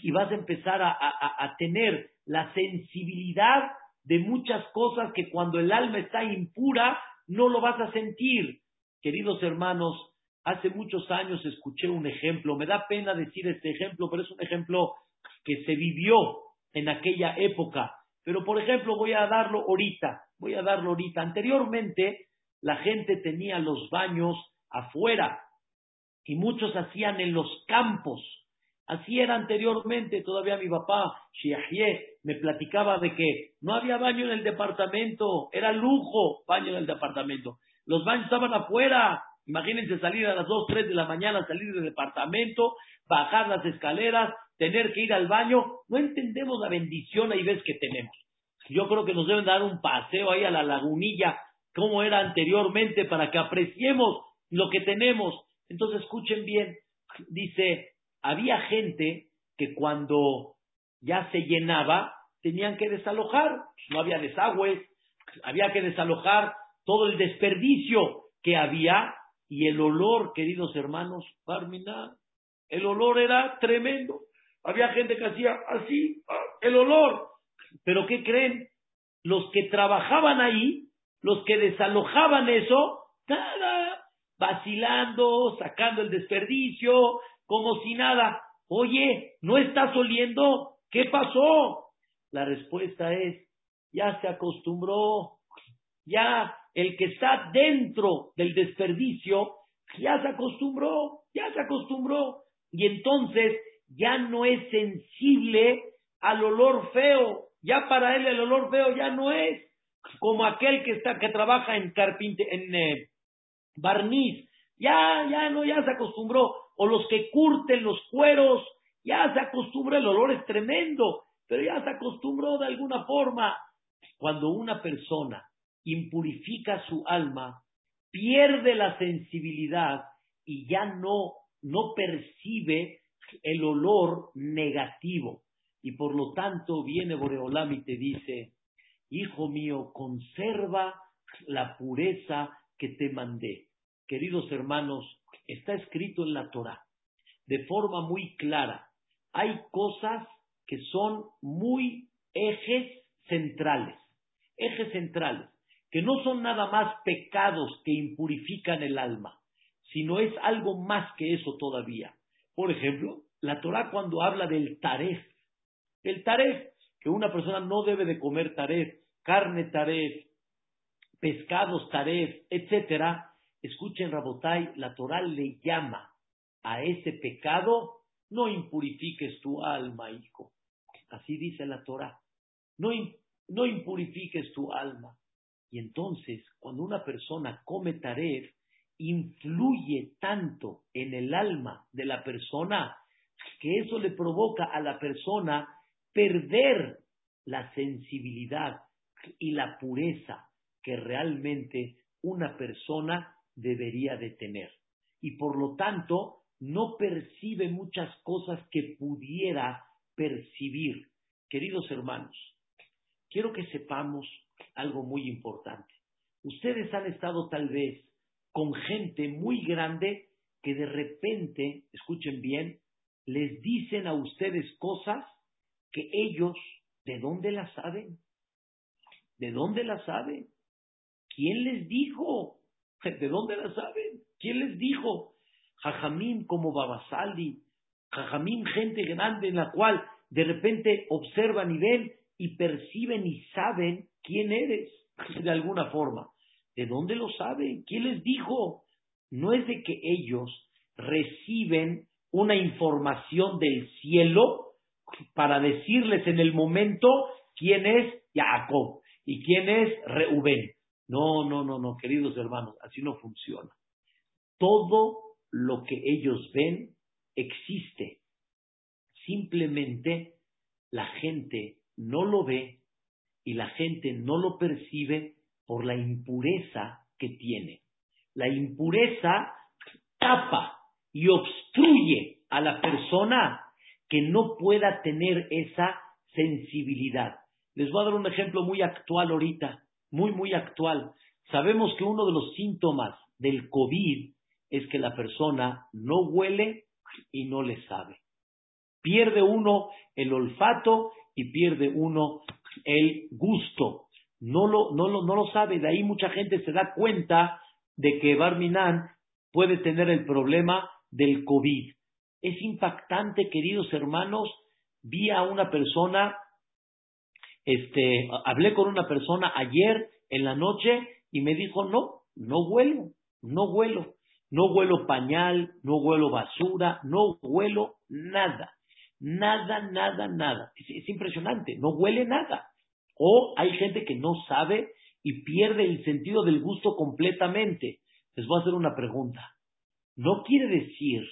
y vas a empezar a, tener la sensibilidad de muchas cosas que cuando el alma está impura no lo vas a sentir. Queridos hermanos, hace muchos años escuché un ejemplo, me da pena decir este ejemplo, pero es un ejemplo que se vivió en aquella época. Pero por ejemplo, voy a darlo ahorita, voy a darlo ahorita. Anteriormente la gente tenía los baños afuera y muchos hacían en los campos. Así era anteriormente, todavía mi papá, Shiahye, me platicaba de que no había baño en el departamento, era lujo baño en el departamento. Los baños estaban afuera. Imagínense salir a las 2, 3 de la mañana, salir del departamento, bajar las escaleras, tener que ir al baño. No entendemos la bendición ahí ves que tenemos. Yo creo que nos deben dar un paseo ahí a la lagunilla, como era anteriormente, para que apreciemos lo que tenemos. Entonces, escuchen bien, dice, había gente que cuando ya se llenaba, tenían que desalojar, no había desagües, había que desalojar todo el desperdicio que había y el olor, queridos hermanos, el olor era tremendo. Había gente que hacía así, el olor. Pero ¿qué creen? Los que trabajaban ahí, los que desalojaban eso, nada, vacilando, sacando el desperdicio, como si nada. Oye, ¿no estás oliendo? ¿Qué pasó? La respuesta es, ya se acostumbró, ya el que está dentro del desperdicio, ya se acostumbró, ya se acostumbró. Y entonces ya no es sensible al olor feo. Ya para él el olor feo ya no es como aquel que está que trabaja en carpinte, en eh, barniz. Ya, ya no, ya se acostumbró. O los que curten los cueros, ya se acostumbró. El olor es tremendo, pero ya se acostumbró de alguna forma. Cuando una persona impurifica su alma, pierde la sensibilidad y ya no, no percibe el olor negativo. Y por lo tanto viene Boreolam y te dice, hijo mío, conserva la pureza que te mandé. Queridos hermanos, está escrito en la Torah de forma muy clara. Hay cosas que son muy ejes centrales, ejes centrales, que no son nada más pecados que impurifican el alma, sino es algo más que eso todavía. Por ejemplo, la Torah cuando habla del taref, el taref, que una persona no debe de comer taref, carne taref, pescados taref, etcétera, escuchen Rabotai, la Torah le llama a ese pecado, no impurifiques tu alma, hijo. Así dice la Torah. No, no impurifiques tu alma. Y entonces, cuando una persona come taref, influye tanto en el alma de la persona que eso le provoca a la persona perder la sensibilidad y la pureza que realmente una persona debería de tener. Y por lo tanto, no percibe muchas cosas que pudiera percibir. Queridos hermanos, quiero que sepamos algo muy importante. Ustedes han estado tal vez con gente muy grande que de repente, escuchen bien, les dicen a ustedes cosas que ellos, ¿de dónde las saben? ¿De dónde las saben? ¿Quién les dijo? *laughs* ¿De dónde las saben? ¿Quién les dijo? Jajamín como Babasaldi, Jajamín gente grande en la cual de repente observan y ven y perciben y saben quién eres *laughs* de alguna forma. ¿De dónde lo saben? ¿Quién les dijo? No es de que ellos reciben una información del cielo para decirles en el momento quién es Jacob y quién es Reubén. No, no, no, no, queridos hermanos, así no funciona. Todo lo que ellos ven existe. Simplemente la gente no lo ve y la gente no lo percibe por la impureza que tiene. La impureza tapa y obstruye a la persona que no pueda tener esa sensibilidad. Les voy a dar un ejemplo muy actual ahorita, muy, muy actual. Sabemos que uno de los síntomas del COVID es que la persona no huele y no le sabe. Pierde uno el olfato y pierde uno el gusto. No lo, no lo, no lo sabe. De ahí mucha gente se da cuenta de que Barminan puede tener el problema del COVID. Es impactante, queridos hermanos. Vi a una persona, este, hablé con una persona ayer en la noche y me dijo, no, no huelo, no huelo, no huelo pañal, no huelo basura, no huelo nada, nada, nada, nada. Es, impresionante, no huele nada. O hay gente que no sabe y pierde el sentido del gusto completamente. Les voy a hacer una pregunta. No quiere decir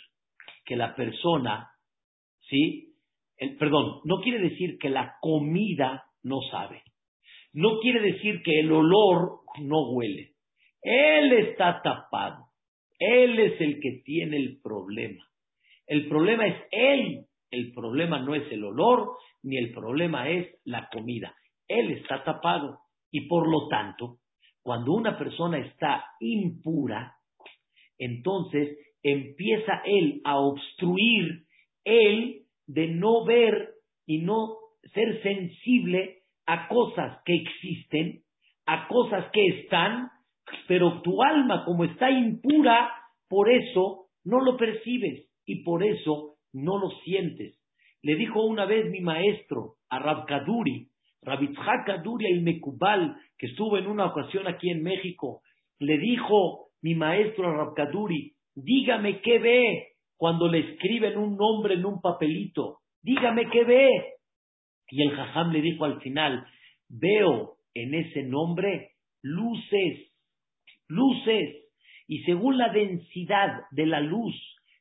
que la persona, ¿sí? El, perdón, no quiere decir que la comida no sabe. No quiere decir que el olor no huele. Él está tapado. Él es el que tiene el problema. El problema es él. El problema no es el olor, ni el problema es la comida. Él está tapado. Y por lo tanto, cuando una persona está impura, entonces empieza él a obstruir, él de no ver y no ser sensible a cosas que existen, a cosas que están, pero tu alma como está impura, por eso no lo percibes y por eso no lo sientes. Le dijo una vez mi maestro a Rab Kaduri, Rabitzhak Kaduri el Mekubal, que estuvo en una ocasión aquí en México, le dijo mi maestro a Rab Kaduri, dígame qué ve cuando le escriben un nombre en un papelito, dígame qué ve. Y el jajam le dijo al final, veo en ese nombre luces, luces, y según la densidad de la luz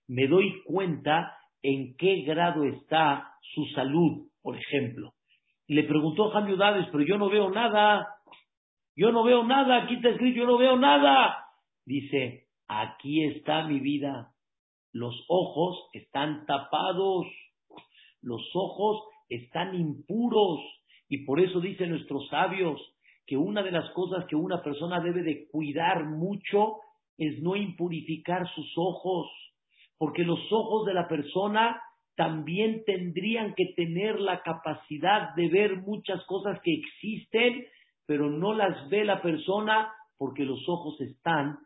me doy cuenta en qué grado está su salud, por ejemplo. Y le preguntó a Udades, pero yo no veo nada, yo no veo nada, aquí está escrito, yo no veo nada. Dice, aquí está mi vida, los ojos están tapados, los ojos están impuros. Y por eso dicen nuestros sabios que una de las cosas que una persona debe de cuidar mucho es no impurificar sus ojos, porque los ojos de la persona también tendrían que tener la capacidad de ver muchas cosas que existen, pero no las ve la persona porque los ojos están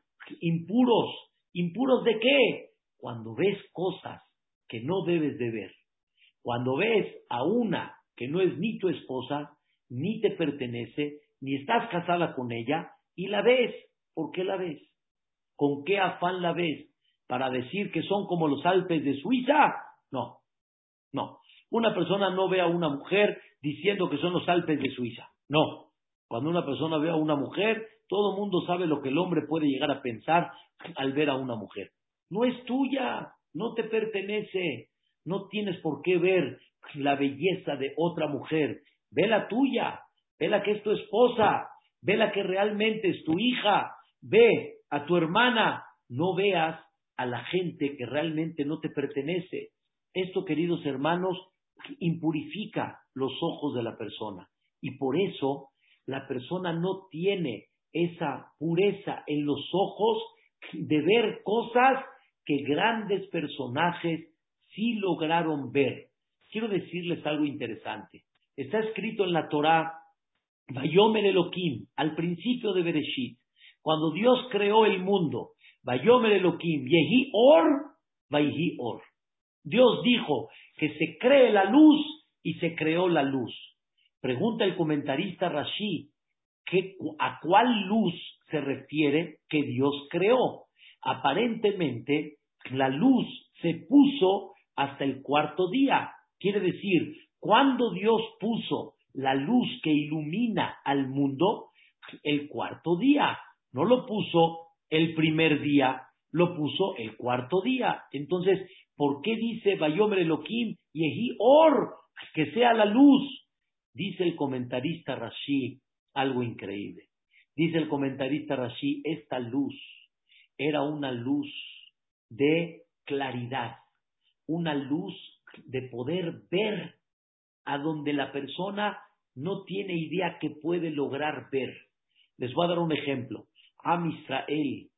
impuros. ¿Impuros de qué? Cuando ves cosas que no debes de ver. Cuando ves a una que no es ni tu esposa, ni te pertenece, ni estás casada con ella, y la ves, ¿por qué la ves? ¿Con qué afán la ves? ¿Para decir que son como los Alpes de Suiza? No, no. Una persona no ve a una mujer diciendo que son los Alpes de Suiza. No. Cuando una persona ve a una mujer, todo el mundo sabe lo que el hombre puede llegar a pensar al ver a una mujer. No es tuya, no te pertenece, no tienes por qué ver la belleza de otra mujer. Ve la tuya, ve la que es tu esposa, ve la que realmente es tu hija, ve a tu hermana, no veas a la gente que realmente no te pertenece. Esto, queridos hermanos, impurifica los ojos de la persona y por eso la persona no tiene esa pureza en los ojos de ver cosas que grandes personajes sí lograron ver. Quiero decirles algo interesante. Está escrito en la Torá, Vayomer Elohim, al principio de Bereshit, cuando Dios creó el mundo, Vayomer Elohim, Yehi Or, Vayhi Or. Dios dijo que se cree la luz y se creó la luz. Pregunta el comentarista Rashi, ¿a cuál luz se refiere que Dios creó? Aparentemente, la luz se puso hasta el cuarto día. Quiere decir, cuando Dios puso la luz que ilumina al mundo, el cuarto día, no lo puso el primer día, lo puso el cuarto día. Entonces, ¿por qué dice Bayomer Elohim Yehi Or? Que sea la luz. Dice el comentarista Rashi algo increíble. Dice el comentarista Rashi, esta luz era una luz de claridad, una luz de poder ver a donde la persona no tiene idea que puede lograr ver. Les voy a dar un ejemplo. Am Israel,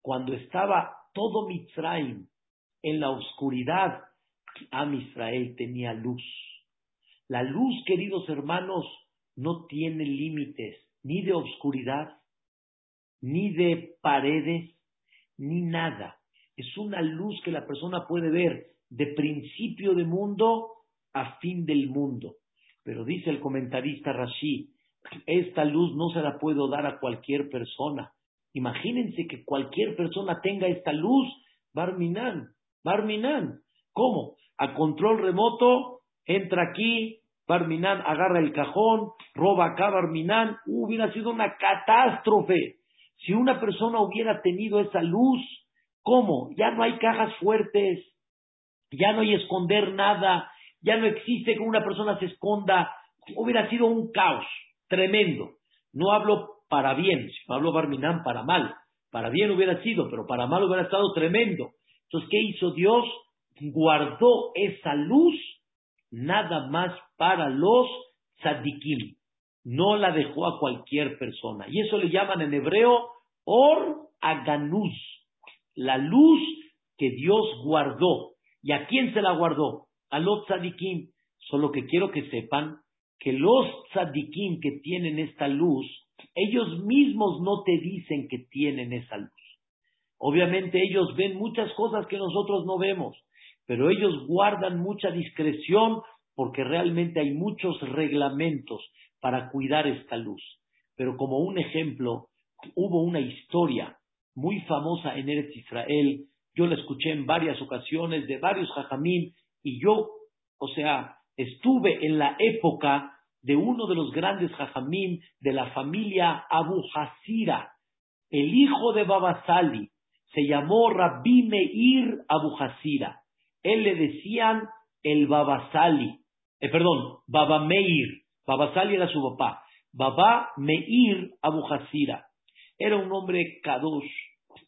cuando estaba todo Mitzrayim en la oscuridad, Am Israel tenía luz. La luz, queridos hermanos, no tiene límites, ni de oscuridad, ni de paredes, ni nada. Es una luz que la persona puede ver de principio de mundo a fin del mundo. Pero dice el comentarista Rashi, esta luz no se la puedo dar a cualquier persona. Imagínense que cualquier persona tenga esta luz, Barminan, Barminan. ¿Cómo? A control remoto, entra aquí, Barminan agarra el cajón, roba acá Barminan, hubiera sido una catástrofe. Si una persona hubiera tenido esa luz, ¿cómo? Ya no hay cajas fuertes, ya no hay esconder nada, ya no existe que una persona se esconda, hubiera sido un caos tremendo. No hablo para bien, si no hablo Barminán para mal, para bien hubiera sido, pero para mal hubiera estado tremendo. Entonces, ¿qué hizo Dios? Guardó esa luz nada más para los tzadikim. No la dejó a cualquier persona. Y eso le llaman en hebreo Or Aganuz, la luz que Dios guardó. ¿Y a quién se la guardó? A los tzadikim. Solo que quiero que sepan que los tzadikim que tienen esta luz, ellos mismos no te dicen que tienen esa luz. Obviamente ellos ven muchas cosas que nosotros no vemos, pero ellos guardan mucha discreción porque realmente hay muchos reglamentos para cuidar esta luz. Pero como un ejemplo, hubo una historia muy famosa en Eretz Israel yo la escuché en varias ocasiones de varios jajamín y yo, o sea, estuve en la época de uno de los grandes jajamín de la familia Abu Hasira, el hijo de Babasali, se llamó Rabbi Meir Abu Hasira. Él le decían el Babasali, eh, perdón, Baba Meir, Babasali era su papá, Baba Meir Abu Hasira. Era un hombre kadosh,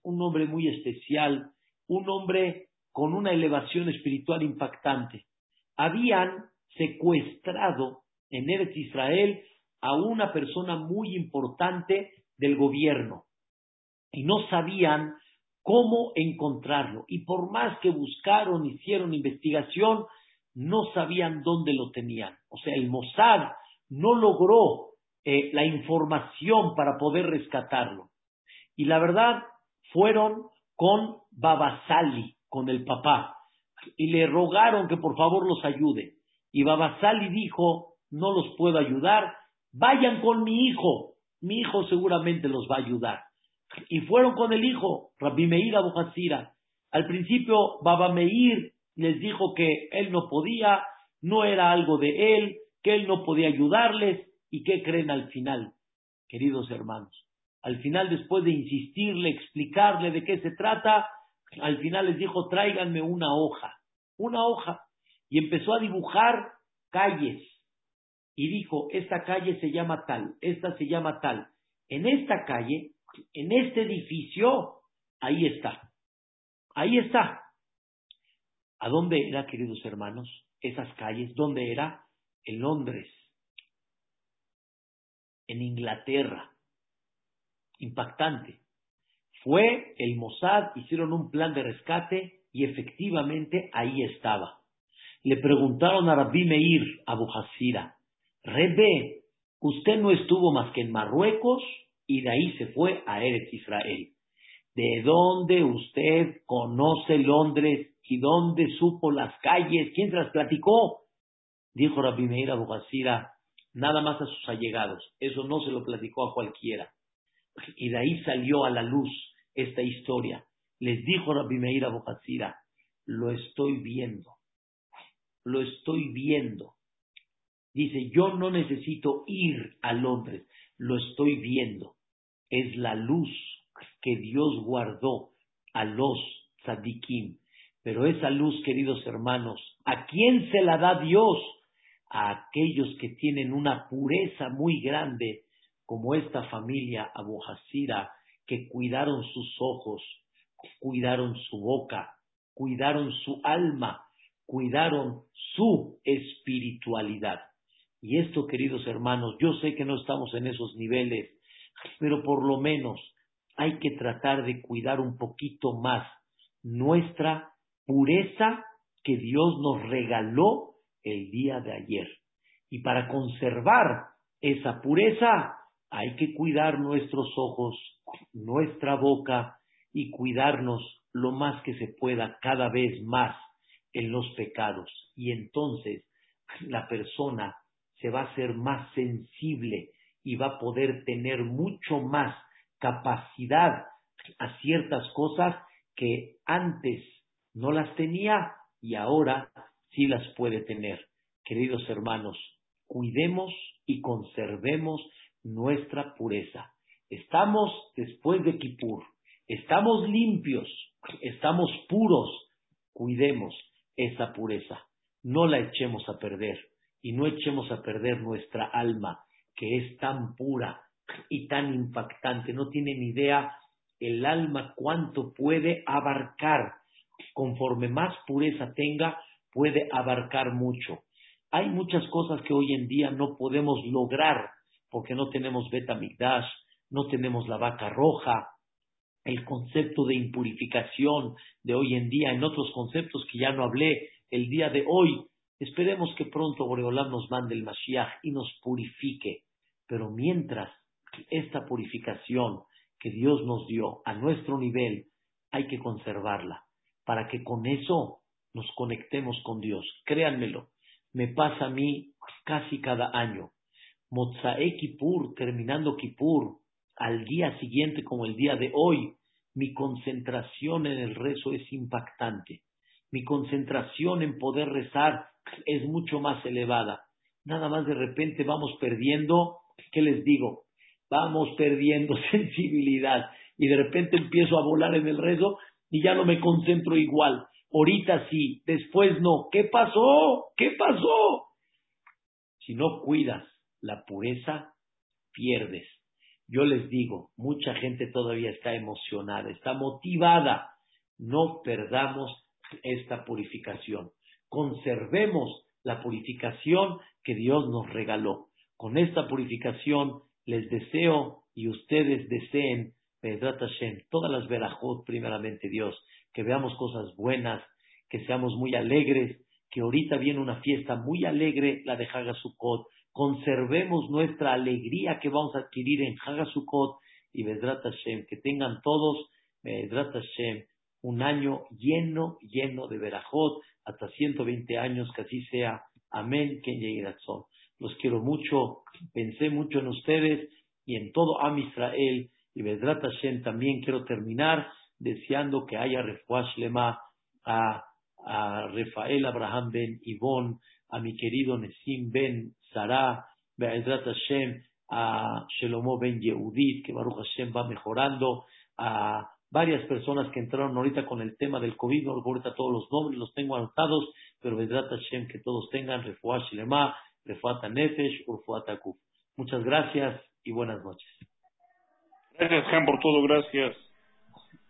un hombre muy especial, un hombre con una elevación espiritual impactante. Habían secuestrado en Eretz Israel a una persona muy importante del gobierno y no sabían cómo encontrarlo. Y por más que buscaron, hicieron investigación, no sabían dónde lo tenían. O sea, el Mossad no logró eh, la información para poder rescatarlo. Y la verdad, fueron con Babasali, con el papá, y le rogaron que por favor los ayude. Y Babasali dijo, no los puedo ayudar, vayan con mi hijo, mi hijo seguramente los va a ayudar. Y fueron con el hijo, Rabbi Meir Abu Al principio, Baba Meir les dijo que él no podía, no era algo de él, que él no podía ayudarles, y qué creen al final, queridos hermanos. Al final, después de insistirle, explicarle de qué se trata, al final les dijo, tráiganme una hoja, una hoja. Y empezó a dibujar calles. Y dijo, esta calle se llama tal, esta se llama tal. En esta calle, en este edificio, ahí está. Ahí está. ¿A dónde era, queridos hermanos, esas calles? ¿Dónde era? En Londres, en Inglaterra impactante. Fue el Mossad, hicieron un plan de rescate y efectivamente ahí estaba. Le preguntaron a Rabbi Meir Abu Hasira, Rebe, usted no estuvo más que en Marruecos y de ahí se fue a Eretz Israel. ¿De dónde usted conoce Londres y dónde supo las calles? ¿Quién se las platicó? Dijo Rabbi Meir Abu Hasira, nada más a sus allegados. Eso no se lo platicó a cualquiera. Y de ahí salió a la luz esta historia. Les dijo Rabbi Meir Abokazira, lo estoy viendo, lo estoy viendo. Dice, yo no necesito ir a Londres, lo estoy viendo. Es la luz que Dios guardó a los tzadikim. Pero esa luz, queridos hermanos, ¿a quién se la da Dios? a aquellos que tienen una pureza muy grande, como esta familia Abu que cuidaron sus ojos, cuidaron su boca, cuidaron su alma, cuidaron su espiritualidad. Y esto, queridos hermanos, yo sé que no estamos en esos niveles, pero por lo menos hay que tratar de cuidar un poquito más nuestra pureza que Dios nos regaló el día de ayer. Y para conservar esa pureza hay que cuidar nuestros ojos, nuestra boca y cuidarnos lo más que se pueda cada vez más en los pecados. Y entonces la persona se va a hacer más sensible y va a poder tener mucho más capacidad a ciertas cosas que antes no las tenía y ahora sí las puede tener. Queridos hermanos, cuidemos y conservemos nuestra pureza. Estamos después de Kippur, estamos limpios, estamos puros, cuidemos esa pureza, no la echemos a perder y no echemos a perder nuestra alma, que es tan pura y tan impactante, no tienen idea el alma cuánto puede abarcar, conforme más pureza tenga, puede abarcar mucho. Hay muchas cosas que hoy en día no podemos lograr porque no tenemos Betamigdash, no tenemos la vaca roja, el concepto de impurificación de hoy en día, en otros conceptos que ya no hablé el día de hoy. Esperemos que pronto Boreolam nos mande el Mashiach y nos purifique. Pero mientras esta purificación que Dios nos dio a nuestro nivel, hay que conservarla para que con eso nos conectemos con Dios. Créanmelo, me pasa a mí casi cada año. Motzae Kippur, terminando Kippur, al día siguiente como el día de hoy, mi concentración en el rezo es impactante. Mi concentración en poder rezar es mucho más elevada. Nada más de repente vamos perdiendo, ¿qué les digo? Vamos perdiendo *laughs* sensibilidad y de repente empiezo a volar en el rezo y ya no me concentro igual. Ahorita sí, después no. ¿Qué pasó? ¿Qué pasó? Si no cuidas la pureza, pierdes. Yo les digo, mucha gente todavía está emocionada, está motivada. No perdamos esta purificación. Conservemos la purificación que Dios nos regaló. Con esta purificación les deseo y ustedes deseen, Pedrat Hashem, todas las verajot, primeramente Dios, que veamos cosas buenas, que seamos muy alegres, que ahorita viene una fiesta muy alegre, la de Hagasukot, conservemos nuestra alegría que vamos a adquirir en Hagasukot y Vedrat Hashem, que tengan todos, Vedrat Hashem, un año lleno, lleno de Berajot, hasta 120 años, que así sea. Amén, Ken Los quiero mucho, pensé mucho en ustedes y en todo Am Israel y Vedrat Hashem también quiero terminar deseando que haya refuash lema a, a Rafael Abraham Ben Ivón, a mi querido Nesim Ben Sarah, Be'ezrat Hashem, a Shelomo Ben Yehudit, que Baruch Hashem va mejorando, a varias personas que entraron ahorita con el tema del COVID, no ahorita todos los nombres, los tengo anotados, pero Be'ezrat Hashem, que todos tengan Refuah Shlema, Refuata Nefesh, Urfuata Kuf. Muchas gracias y buenas noches. Gracias, Jan, por todo, gracias.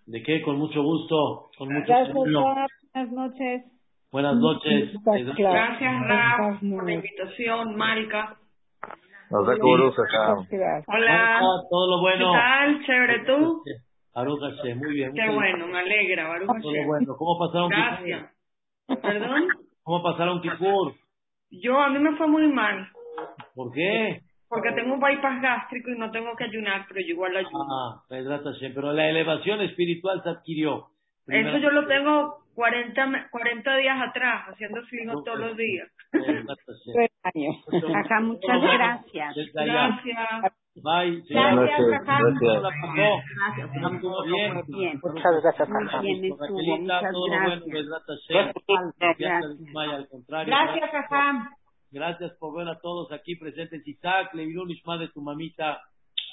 ¿De qué? Con mucho gusto. Con mucho gracias, Buenas noches. Buenas noches. Gracias, Raf, por la invitación, Malca. Nos da acá. Hola. Todo lo bueno. ¿Qué tal? Chévere, ¿tú? Baruch muy bien. Qué bueno, me alegra, Baruch lo bueno. ¿Cómo pasaron Gracias. ¿Perdón? ¿Cómo pasaron Kipur? Yo, a mí me fue muy mal. ¿Por qué? Porque tengo un bypass gástrico y no tengo que ayunar, pero yo igual ayuno. Ah, pero la elevación espiritual se adquirió. Eso yo lo tengo 40, 40 días atrás, haciendo signos todos los días. Acá muchas gracias. Gracias. Bye. Gracias, Gracias. Gracias. bien. Muchas gracias, Muy bien. Muchas gracias. Gracias. Gracias, Ajam. Gracias por ver a todos aquí presentes. Isaac, Levirun Ishma de tu mamita.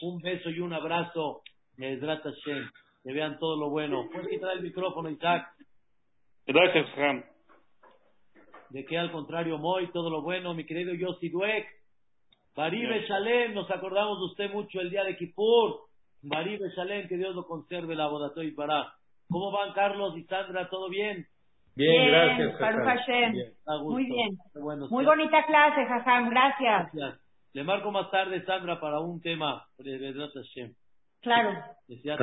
Un beso y un abrazo. Hashem. Que vean todo lo bueno. Puedes quitar el micrófono, Isaac. Gracias, Ham. De que al contrario, Moy, todo lo bueno, mi querido Yossi Duek. Baribe Shalem, nos acordamos de usted mucho el día de Kippur. Baribe Shalem, que Dios lo conserve la y para. ¿Cómo van Carlos y Sandra? ¿Todo bien? Bien, gracias. Baruch Hashem. Muy bien. Muy bonita clase, Hassan. Gracias. gracias. Le marco más tarde, Sandra, para un tema. Claro. Señor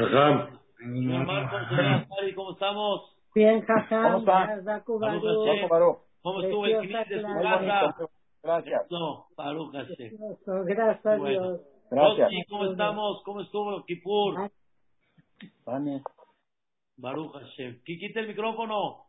¿cómo estamos? Bien, Hassan. ¿Cómo está? ¿Cómo estuvo el de su casa? Gracias. No, Baruch Hashem. Gracias a Dios. Gracias. ¿cómo estamos? ¿Cómo estuvo Kipur? Vale. Baruch Hashem. Quita el micrófono.